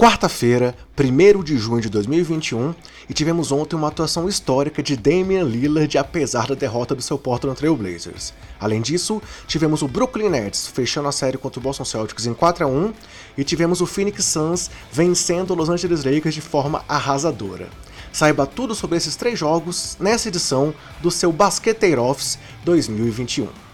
quarta-feira, 1 de junho de 2021, e tivemos ontem uma atuação histórica de Damian Lillard apesar da derrota do seu Portland Trail Blazers. Além disso, tivemos o Brooklyn Nets fechando a série contra o Boston Celtics em 4 a 1 e tivemos o Phoenix Suns vencendo o Los Angeles Lakers de forma arrasadora. Saiba tudo sobre esses três jogos nessa edição do seu Basqueteiro Office 2021.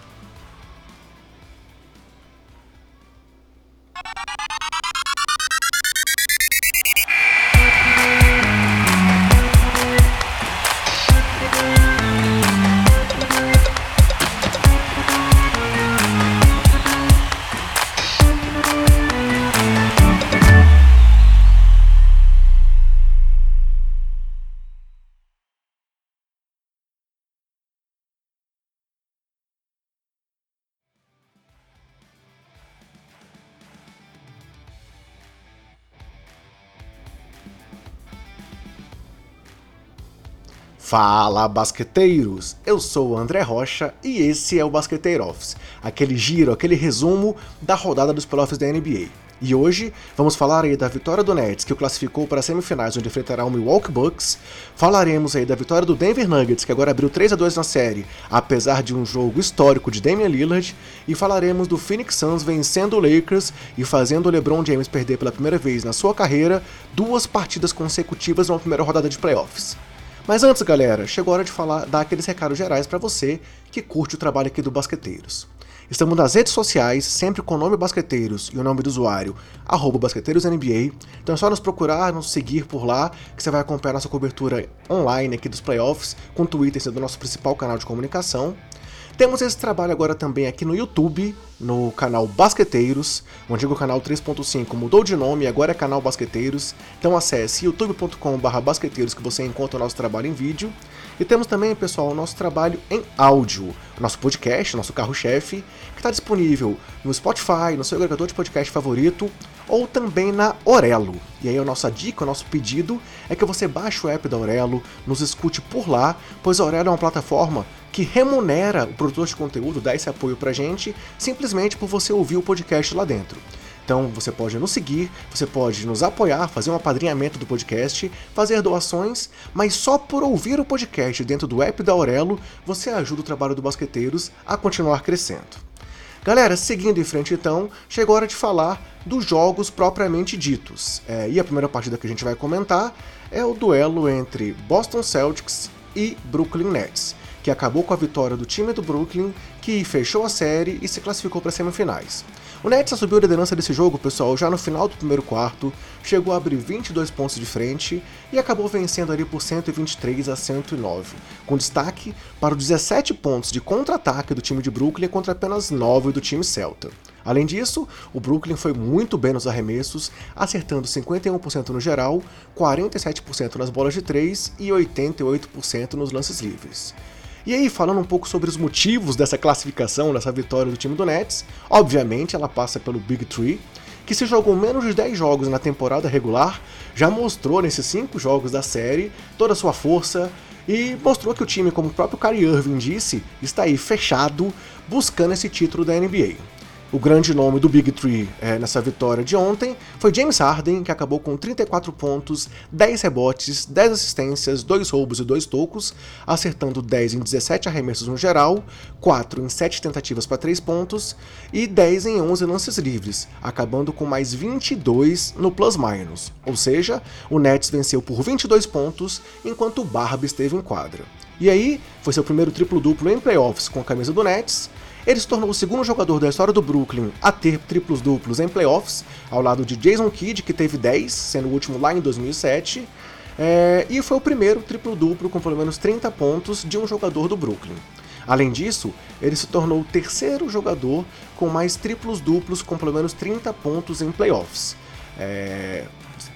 Fala basqueteiros! Eu sou o André Rocha e esse é o Basqueteiro Office, aquele giro, aquele resumo da rodada dos playoffs da NBA. E hoje vamos falar aí da vitória do Nets, que o classificou para as semifinais onde enfrentará o Milwaukee Bucks. Falaremos aí da vitória do Denver Nuggets, que agora abriu 3 a 2 na série, apesar de um jogo histórico de Damian Lillard, e falaremos do Phoenix Suns vencendo o Lakers e fazendo o LeBron James perder pela primeira vez na sua carreira duas partidas consecutivas numa primeira rodada de playoffs. Mas antes, galera, chegou a hora de falar, dar aqueles recados gerais para você que curte o trabalho aqui do Basqueteiros. Estamos nas redes sociais, sempre com o nome Basqueteiros e o nome do usuário, BasqueteirosNBA. Então é só nos procurar, nos seguir por lá, que você vai acompanhar nossa cobertura online aqui dos playoffs, com o Twitter sendo o nosso principal canal de comunicação. Temos esse trabalho agora também aqui no YouTube, no canal Basqueteiros. O antigo canal 3.5 mudou de nome e agora é canal Basqueteiros. Então acesse youtube.com.br basqueteiros que você encontra o nosso trabalho em vídeo. E temos também, pessoal, o nosso trabalho em áudio, nosso podcast, nosso carro-chefe, que está disponível no Spotify, no seu agregador de podcast favorito, ou também na Orelo. E aí a nossa dica, o nosso pedido é que você baixe o app da Orelo, nos escute por lá, pois a Orelo é uma plataforma que remunera o produtor de conteúdo, dá esse apoio pra gente, simplesmente por você ouvir o podcast lá dentro. Então você pode nos seguir, você pode nos apoiar, fazer um apadrinhamento do podcast, fazer doações, mas só por ouvir o podcast dentro do app da Aurelo, você ajuda o trabalho do Basqueteiros a continuar crescendo. Galera, seguindo em frente então, chegou a hora de falar dos jogos propriamente ditos. É, e a primeira partida que a gente vai comentar é o duelo entre Boston Celtics e Brooklyn Nets que acabou com a vitória do time do Brooklyn, que fechou a série e se classificou para as semifinais. O Nets assumiu a liderança desse jogo, pessoal, já no final do primeiro quarto, chegou a abrir 22 pontos de frente e acabou vencendo ali por 123 a 109, com destaque para os 17 pontos de contra-ataque do time de Brooklyn contra apenas 9 do time Celta. Além disso, o Brooklyn foi muito bem nos arremessos, acertando 51% no geral, 47% nas bolas de 3 e 88% nos lances livres. E aí, falando um pouco sobre os motivos dessa classificação, dessa vitória do time do Nets, obviamente ela passa pelo Big Three, que se jogou menos de 10 jogos na temporada regular, já mostrou nesses 5 jogos da série toda a sua força e mostrou que o time, como o próprio Kyrie Irving disse, está aí fechado buscando esse título da NBA. O grande nome do Big Three é, nessa vitória de ontem foi James Harden, que acabou com 34 pontos, 10 rebotes, 10 assistências, 2 roubos e 2 tocos, acertando 10 em 17 arremessos no geral, 4 em 7 tentativas para 3 pontos e 10 em 11 lances livres, acabando com mais 22 no plus-minus. Ou seja, o Nets venceu por 22 pontos, enquanto o Barba esteve em quadra. E aí, foi seu primeiro triplo-duplo em playoffs com a camisa do Nets, ele se tornou o segundo jogador da história do Brooklyn a ter triplos duplos em playoffs, ao lado de Jason Kidd, que teve 10, sendo o último lá em 2007. É, e foi o primeiro triplo-duplo com pelo menos 30 pontos de um jogador do Brooklyn. Além disso, ele se tornou o terceiro jogador com mais triplos duplos com pelo menos 30 pontos em playoffs. É,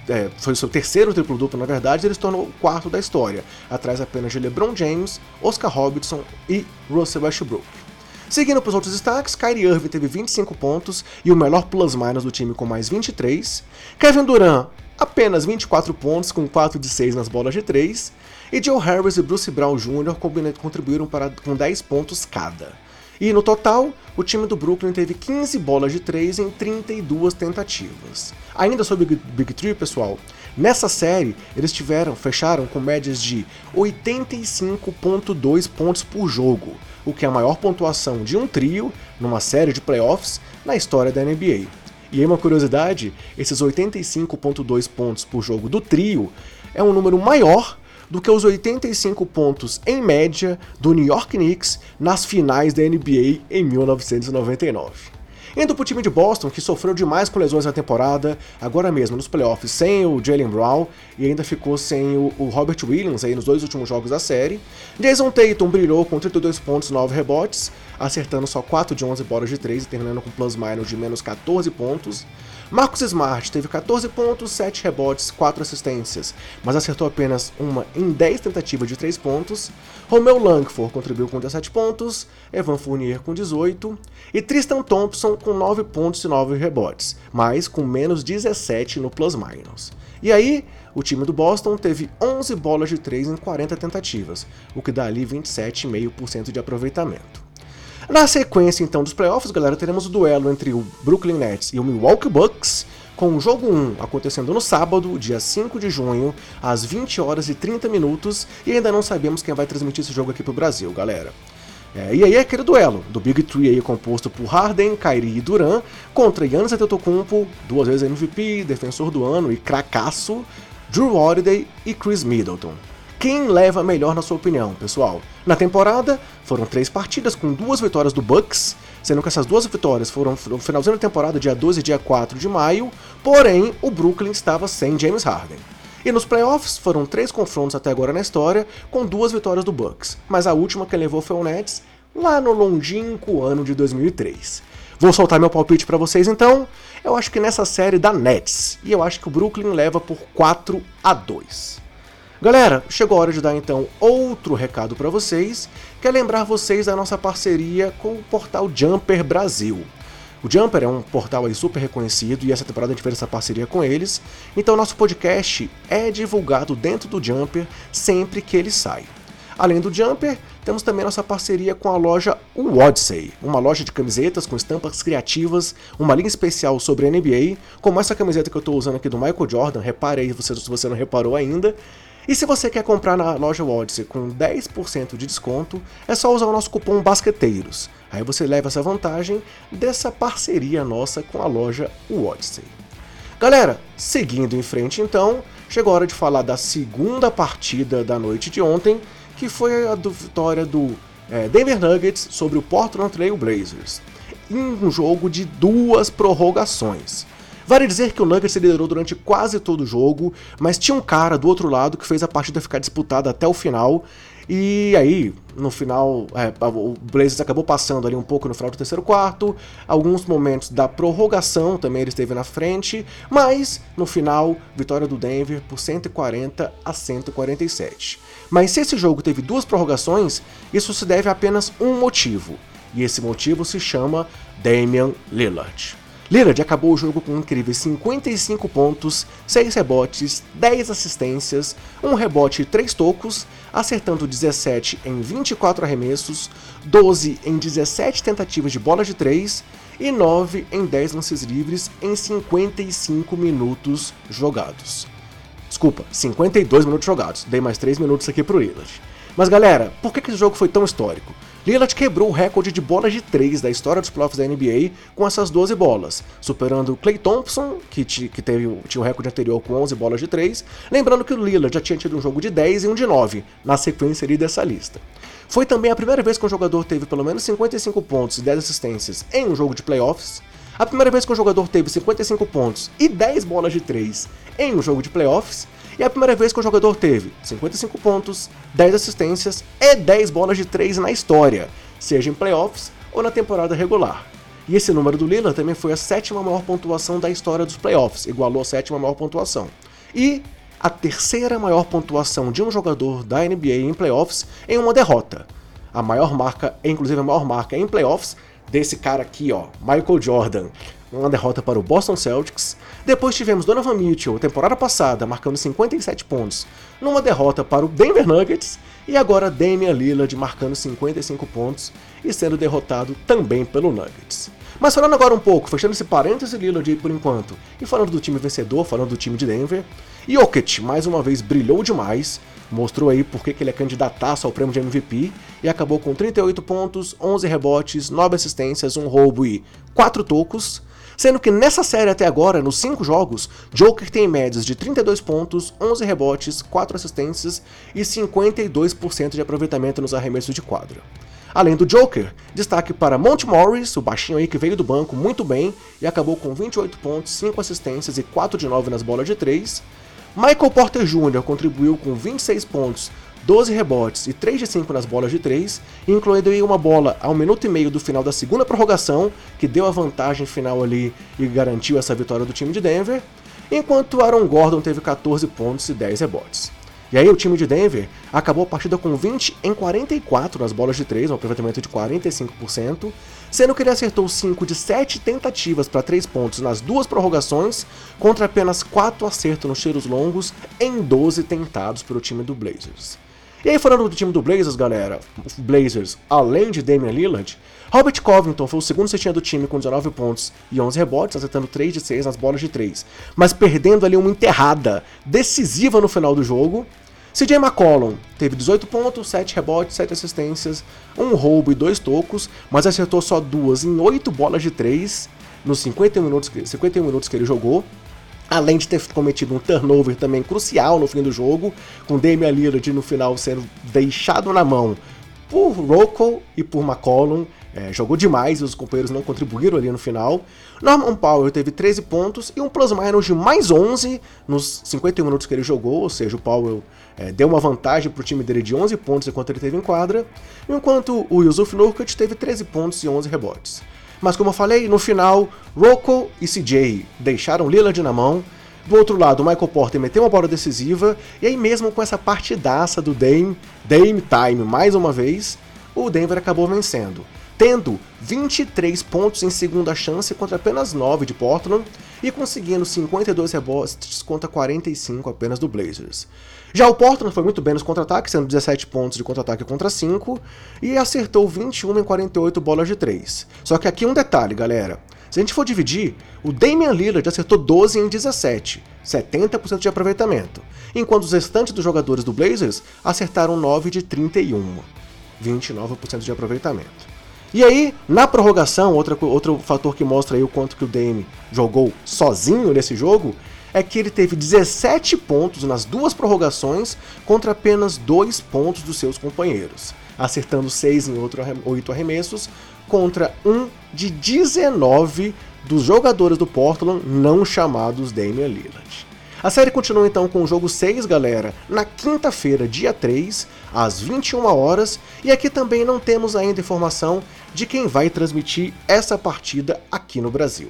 é, foi o seu terceiro triplo duplo, na verdade, ele se tornou o quarto da história, atrás apenas de LeBron James, Oscar Robertson e Russell Westbrook. Seguindo para os outros destaques, Kyrie Irving teve 25 pontos e o melhor plus-minus do time com mais 23. Kevin Durant, apenas 24 pontos com 4 de 6 nas bolas de 3. E Joe Harris e Bruce Brown Jr. contribuíram para, com 10 pontos cada. E no total, o time do Brooklyn teve 15 bolas de 3 em 32 tentativas. Ainda sobre o Big Three, pessoal, nessa série eles tiveram, fecharam com médias de 85.2 pontos por jogo, o que é a maior pontuação de um trio numa série de playoffs na história da NBA. E aí uma curiosidade, esses 85.2 pontos por jogo do trio é um número maior do que os 85 pontos em média do New York Knicks nas finais da NBA em 1999. Indo pro time de Boston, que sofreu demais com lesões na temporada, agora mesmo nos playoffs sem o Jalen Brown e ainda ficou sem o, o, Robert Williams aí nos dois últimos jogos da série. Jason Tatum brilhou com 32 pontos e 9 rebotes, acertando só 4 de 11 bolas de 3 e terminando com plus-minus de menos 14 pontos. Marcus Smart teve 14 pontos, 7 rebotes, 4 assistências, mas acertou apenas uma em 10 tentativas de 3 pontos. Romeo Langford contribuiu com 17 pontos, Evan Fournier com 18 e Tristan Thompson com 9 pontos e 9 rebotes, mas com menos 17 no plus-minus. E aí, o time do Boston teve 11 bolas de 3 em 40 tentativas, o que dá ali 27,5% de aproveitamento. Na sequência, então, dos playoffs, galera, teremos o duelo entre o Brooklyn Nets e o Milwaukee Bucks, com o jogo 1 acontecendo no sábado, dia 5 de junho, às 20 horas e 30 minutos, e ainda não sabemos quem vai transmitir esse jogo aqui pro Brasil, galera. É, e aí é aquele duelo do Big Three aí composto por Harden, Kyrie e Duran contra Giannis Antetokounmpo, duas vezes MVP, defensor do ano e cracaço, Drew Holiday e Chris Middleton. Quem leva melhor na sua opinião, pessoal? Na temporada, foram três partidas com duas vitórias do Bucks, sendo que essas duas vitórias foram no finalzinho da temporada, dia 12 e dia 4 de maio, porém o Brooklyn estava sem James Harden. E nos playoffs foram três confrontos até agora na história, com duas vitórias do Bucks, mas a última que levou foi o Nets, lá no longínquo ano de 2003. Vou soltar meu palpite para vocês então. Eu acho que nessa série da Nets, e eu acho que o Brooklyn leva por 4 a 2. Galera, chegou a hora de dar então outro recado para vocês, que é lembrar vocês da nossa parceria com o portal Jumper Brasil. O Jumper é um portal aí super reconhecido e essa temporada a gente fez essa parceria com eles. Então nosso podcast é divulgado dentro do Jumper sempre que ele sai. Além do Jumper, temos também nossa parceria com a loja Odyssey, uma loja de camisetas com estampas criativas, uma linha especial sobre a NBA, como essa camiseta que eu estou usando aqui do Michael Jordan, repare aí se você não reparou ainda. E se você quer comprar na loja Odyssey com 10% de desconto, é só usar o nosso cupom BASQUETEIROS. Aí você leva essa vantagem dessa parceria nossa com a loja Odyssey. Galera, seguindo em frente então, chegou a hora de falar da segunda partida da noite de ontem, que foi a vitória do é, Denver Nuggets sobre o Portland Trail Blazers, em um jogo de duas prorrogações. Vale dizer que o Nuggets liderou durante quase todo o jogo, mas tinha um cara do outro lado que fez a partida ficar disputada até o final. E aí, no final, é, o Blazers acabou passando ali um pouco no final do terceiro quarto, alguns momentos da prorrogação também ele esteve na frente, mas no final, vitória do Denver por 140 a 147. Mas se esse jogo teve duas prorrogações, isso se deve a apenas um motivo, e esse motivo se chama Damian Lillard. Lillard acabou o jogo com incríveis 55 pontos, 6 rebotes, 10 assistências, 1 rebote e 3 tocos, acertando 17 em 24 arremessos, 12 em 17 tentativas de bola de 3 e 9 em 10 lances livres em 55 minutos jogados. Desculpa, 52 minutos jogados. Dei mais 3 minutos aqui pro Lillard. Mas galera, por que esse jogo foi tão histórico? Lillard quebrou o recorde de bolas de 3 da história dos playoffs da NBA com essas 12 bolas, superando Clay Thompson, que, que teve, tinha o recorde anterior com 11 bolas de 3, lembrando que o Lillard já tinha tido um jogo de 10 e um de 9, na sequência ali dessa lista. Foi também a primeira vez que um jogador teve pelo menos 55 pontos e 10 assistências em um jogo de playoffs, a primeira vez que um jogador teve 55 pontos e 10 bolas de 3 em um jogo de playoffs, e a primeira vez que o jogador teve 55 pontos, 10 assistências e 10 bolas de 3 na história, seja em playoffs ou na temporada regular. E esse número do Lillard também foi a sétima maior pontuação da história dos playoffs, igualou a sétima maior pontuação. E a terceira maior pontuação de um jogador da NBA em playoffs em uma derrota. A maior marca, inclusive a maior marca em playoffs desse cara aqui, ó, Michael Jordan. Uma derrota para o Boston Celtics, Depois tivemos Donovan Mitchell, temporada passada, marcando 57 pontos, numa derrota para o Denver Nuggets, e agora Damian Lillard marcando 55 pontos e sendo derrotado também pelo Nuggets. Mas falando agora um pouco, fechando esse parêntese Lillard aí por enquanto, e falando do time vencedor, falando do time de Denver, Jokic mais uma vez brilhou demais, mostrou aí porque que ele é candidataço ao prêmio de MVP e acabou com 38 pontos, 11 rebotes, 9 assistências, um roubo e 4 tocos, sendo que nessa série até agora, nos 5 jogos, Joker tem médias de 32 pontos, 11 rebotes, 4 assistências e 52% de aproveitamento nos arremessos de quadra. Além do Joker, destaque para Monte Morris, o baixinho aí que veio do banco muito bem e acabou com 28 pontos, 5 assistências e 4 de 9 nas bolas de 3. Michael Porter Jr. contribuiu com 26 pontos, 12 rebotes e 3 de 5 nas bolas de 3, incluindo aí uma bola ao minuto e meio do final da segunda prorrogação, que deu a vantagem final ali e garantiu essa vitória do time de Denver, enquanto Aaron Gordon teve 14 pontos e 10 rebotes. E aí o time de Denver acabou a partida com 20 em 44 nas bolas de 3, um aproveitamento de 45%, sendo que ele acertou 5 de 7 tentativas para 3 pontos nas duas prorrogações, contra apenas 4 acertos nos tiros longos em 12 tentados pelo time do Blazers. E aí falando do time do Blazers, galera, Blazers, além de Damian Lillard, Robert Covington foi o segundo cestinha do time com 19 pontos e 11 rebotes, acertando 3 de 6 nas bolas de 3, mas perdendo ali uma enterrada decisiva no final do jogo, CJ McCollum teve 18 pontos, 7 rebotes, 7 assistências, um roubo e 2 tocos, mas acertou só duas em 8 bolas de 3 nos 51 minutos, 51 minutos que ele jogou. Além de ter cometido um turnover também crucial no fim do jogo, com Damian Lillard no final sendo deixado na mão por Rocco e por McCollum, é, jogou demais e os companheiros não contribuíram ali no final. Norman Powell teve 13 pontos e um plus-minus de mais 11 nos 51 minutos que ele jogou, ou seja, o Powell é, deu uma vantagem para o time dele de 11 pontos enquanto ele teve em quadra, enquanto o Yusuf Nurkic teve 13 pontos e 11 rebotes. Mas como eu falei, no final, Rocco e CJ deixaram Lillard na mão, do outro lado, Michael Porter meteu uma bola decisiva, e aí mesmo com essa partidaça do Dame, Dame Time mais uma vez, o Denver acabou vencendo. Tendo 23 pontos em segunda chance contra apenas 9 de Portland e conseguindo 52 rebotes contra 45 apenas do Blazers. Já o Portland foi muito bem nos contra-ataques, sendo 17 pontos de contra-ataque contra 5, e acertou 21 em 48 bolas de 3. Só que aqui um detalhe, galera. Se a gente for dividir, o Damian Lillard acertou 12 em 17, 70% de aproveitamento, enquanto os restantes dos jogadores do Blazers acertaram 9 de 31, 29% de aproveitamento. E aí, na prorrogação, outra, outro fator que mostra aí o quanto que o Dame jogou sozinho nesse jogo, é que ele teve 17 pontos nas duas prorrogações contra apenas 2 pontos dos seus companheiros, acertando 6 em outro, 8 arremessos contra um de 19 dos jogadores do Portland não chamados Damian Lillard. A série continua então com o jogo 6, galera, na quinta-feira, dia 3, às 21 horas, e aqui também não temos ainda informação de quem vai transmitir essa partida aqui no Brasil.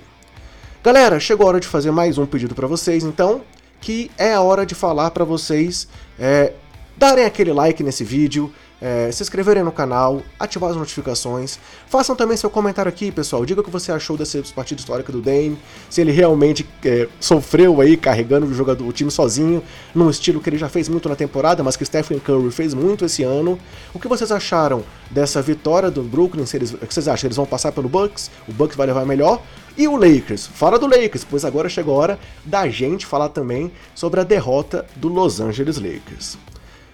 Galera, chegou a hora de fazer mais um pedido para vocês, então, que é a hora de falar para vocês é, darem aquele like nesse vídeo, é, se inscreverem no canal, ativar as notificações. Façam também seu comentário aqui, pessoal. Diga o que você achou dessa partida histórica do Dame, se ele realmente é, sofreu aí carregando o, jogador, o time sozinho, num estilo que ele já fez muito na temporada, mas que Stephen Curry fez muito esse ano. O que vocês acharam dessa vitória do Brooklyn? Se eles, o que vocês acham? Eles vão passar pelo Bucks? O Bucks vai levar melhor? E o Lakers? Fala do Lakers, pois agora chegou a hora da gente falar também sobre a derrota do Los Angeles Lakers.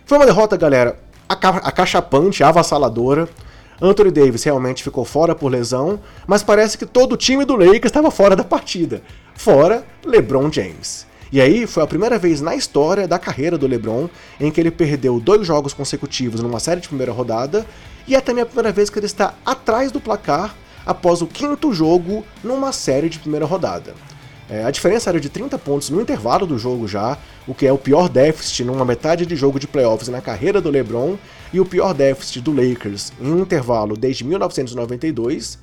Foi uma derrota, galera, acachapante, avassaladora. Anthony Davis realmente ficou fora por lesão, mas parece que todo o time do Lakers estava fora da partida, fora LeBron James. E aí foi a primeira vez na história da carreira do LeBron em que ele perdeu dois jogos consecutivos numa série de primeira rodada, e é também a primeira vez que ele está atrás do placar após o quinto jogo numa série de primeira rodada. É, a diferença era de 30 pontos no intervalo do jogo já, o que é o pior déficit numa metade de jogo de playoffs na carreira do LeBron e o pior déficit do Lakers em um intervalo desde 1992,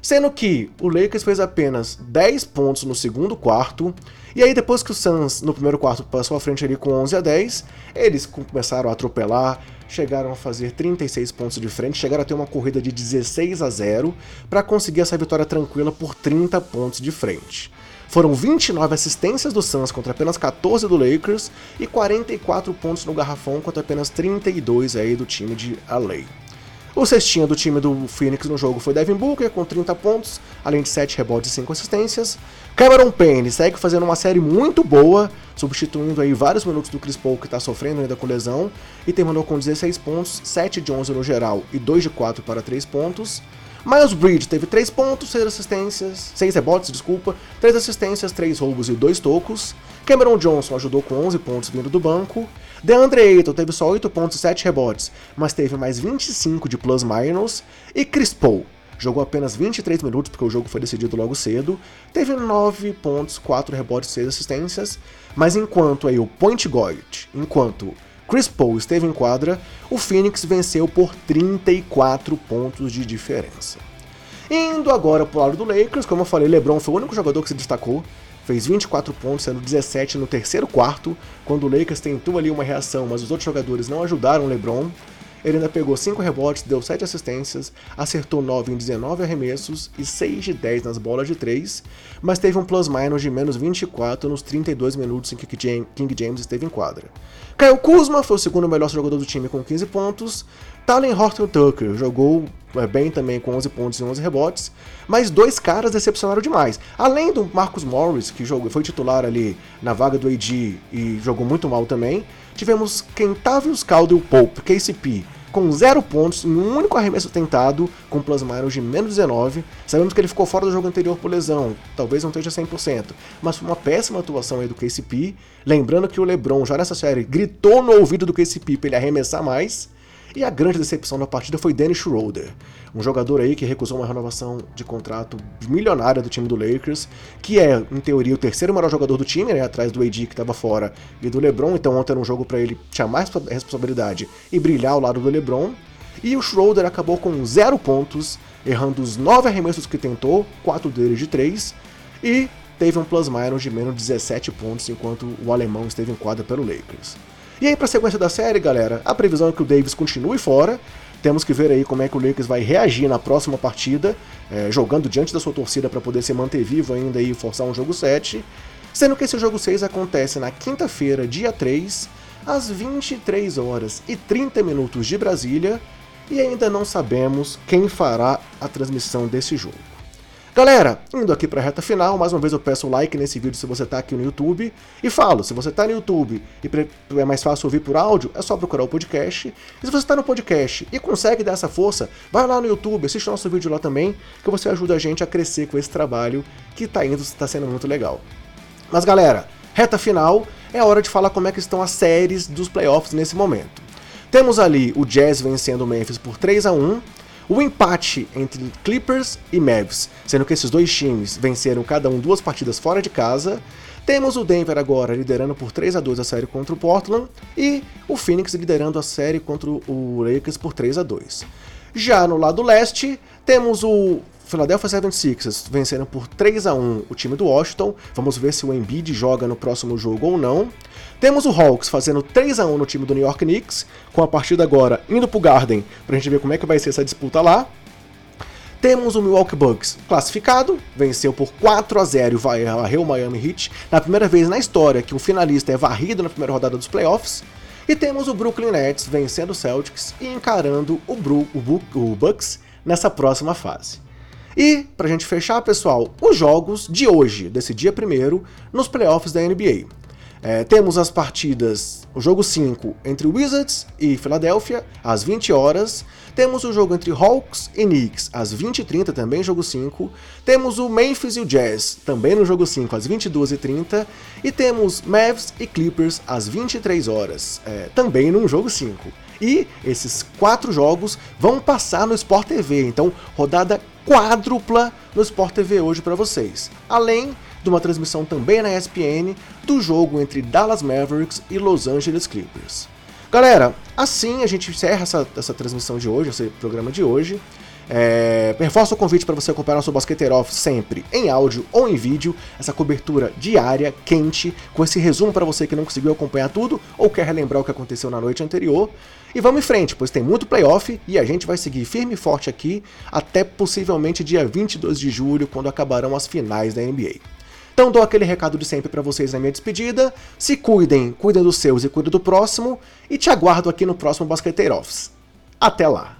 sendo que o Lakers fez apenas 10 pontos no segundo quarto, e aí depois que o Suns no primeiro quarto passou à frente ali com 11 a 10, eles começaram a atropelar, chegaram a fazer 36 pontos de frente, chegaram a ter uma corrida de 16 a 0 para conseguir essa vitória tranquila por 30 pontos de frente. Foram 29 assistências do Suns contra apenas 14 do Lakers e 44 pontos no garrafão contra apenas 32 aí do time de LA. O cestinha do time do Phoenix no jogo foi Devin Booker com 30 pontos, além de 7 rebotes e 5 assistências. Cameron Payne segue fazendo uma série muito boa, substituindo aí vários minutos do Chris Paul que está sofrendo ainda com lesão, e terminou com 16 pontos, 7 de 11 no geral e 2 de 4 para 3 pontos. Miles Bridge teve 3 pontos, 6 assistências, 6 rebotes, desculpa, 3 assistências, 3 roubos e 2 tocos. Cameron Johnson ajudou com 11 pontos vindo do banco. DeAndre Ayton teve só 8 pontos e 7 rebotes, mas teve mais 25 de plus-minus. E Chris Paul jogou apenas 23 minutos, porque o jogo foi decidido logo cedo, teve 9 pontos, 4 rebotes e 6 assistências, mas enquanto aí o point guard, enquanto Chris Paul esteve em quadra, o Phoenix venceu por 34 pontos de diferença. Indo agora para o lado do Lakers, como eu falei, LeBron foi o único jogador que se destacou, fez 24 pontos, sendo 17 no terceiro quarto, quando o Lakers tentou ali uma reação, mas os outros jogadores não ajudaram o LeBron. Ele ainda pegou 5 rebotes, deu 7 assistências, acertou 9 em 19 arremessos e 6 de 10 nas bolas de 3, mas teve um plus-minus de menos 24 nos 32 minutos em que King James esteve em quadra. Kyle Kuzma foi o segundo melhor jogador do time com 15 pontos, Talen Horton Tucker jogou é, bem também com 11 pontos e 11 rebotes, mas dois caras decepcionaram demais. Além do Marcus Morris, que jogou, foi titular ali na vaga do AD e jogou muito mal também, tivemos Kentavious Caldwell Pope, KCP, com zero pontos em um único arremesso tentado, com plus minus de menos 19. Sabemos que ele ficou fora do jogo anterior por lesão, talvez não esteja 100%, mas foi uma péssima atuação aí do KCP. Lembrando que o LeBron, já nessa série, gritou no ouvido do KCP para ele arremessar mais. E a grande decepção da partida foi Dennis Schroeder, um jogador aí que recusou uma renovação de contrato milionária do time do Lakers, que é, em teoria, o terceiro maior jogador do time, né, atrás do AD que estava fora e do LeBron, então ontem era um jogo para ele chamar responsabilidade e brilhar ao lado do LeBron. E o Schroeder acabou com zero pontos, errando os nove arremessos que tentou, quatro deles de três, e teve um plus-minus de menos 17 pontos enquanto o alemão esteve em quadra pelo Lakers. E aí, para a sequência da série, galera, a previsão é que o Davis continue fora. Temos que ver aí como é que o Lakers vai reagir na próxima partida, é, jogando diante da sua torcida para poder se manter vivo ainda e forçar um jogo 7. Sendo que esse jogo 6 acontece na quinta-feira, dia 3, às 23 horas e 30 minutos de Brasília, e ainda não sabemos quem fará a transmissão desse jogo. Galera, indo aqui para a reta final, mais uma vez eu peço o like nesse vídeo se você está aqui no YouTube. E falo, se você está no YouTube e é mais fácil ouvir por áudio, é só procurar o podcast. E se você está no podcast e consegue dar essa força, vai lá no YouTube, assiste nosso vídeo lá também, que você ajuda a gente a crescer com esse trabalho que está indo, está sendo muito legal. Mas galera, reta final, é hora de falar como é que estão as séries dos playoffs nesse momento. Temos ali o Jazz vencendo o Memphis por 3 a 1 o empate entre Clippers e Mavs, sendo que esses dois times venceram cada um duas partidas fora de casa. Temos o Denver agora liderando por 3 a 2 a série contra o Portland e o Phoenix liderando a série contra o Lakers por 3 a 2. Já no lado leste, temos o Philadelphia 76ers venceram por 3 a 1 o time do Washington. Vamos ver se o Embiid joga no próximo jogo ou não. Temos o Hawks fazendo 3 a 1 no time do New York Knicks, com a partida agora indo pro Garden pra gente ver como é que vai ser essa disputa lá. Temos o Milwaukee Bucks classificado, venceu por 4 a 0 e varreu o Miami Heat, na primeira vez na história que um finalista é varrido na primeira rodada dos playoffs. E temos o Brooklyn Nets vencendo o Celtics e encarando o, Bru o, o Bucks nessa próxima fase. E, pra gente fechar, pessoal, os jogos de hoje, desse dia primeiro, nos playoffs da NBA. É, temos as partidas, o jogo 5 entre Wizards e Philadelphia, às 20 horas. Temos o jogo entre Hawks e Knicks, às 20h30, também jogo 5. Temos o Memphis e o Jazz, também no jogo 5, às 22h30. E temos Mavs e Clippers, às 23 horas, é, também no jogo 5. E esses quatro jogos vão passar no Sport TV, então rodada quádrupla no Sport TV hoje para vocês. Além de uma transmissão também na ESPN do jogo entre Dallas Mavericks e Los Angeles Clippers. Galera, assim a gente encerra essa, essa transmissão de hoje, esse programa de hoje. É, reforço o convite para você acompanhar nosso Basqueteiro Off sempre em áudio ou em vídeo, essa cobertura diária, quente, com esse resumo para você que não conseguiu acompanhar tudo ou quer relembrar o que aconteceu na noite anterior. E vamos em frente, pois tem muito playoff e a gente vai seguir firme e forte aqui até possivelmente dia 22 de julho, quando acabarão as finais da NBA. Então dou aquele recado de sempre para vocês na minha despedida. Se cuidem, cuidem dos seus e cuidem do próximo. E te aguardo aqui no próximo Basqueteiro Office. Até lá!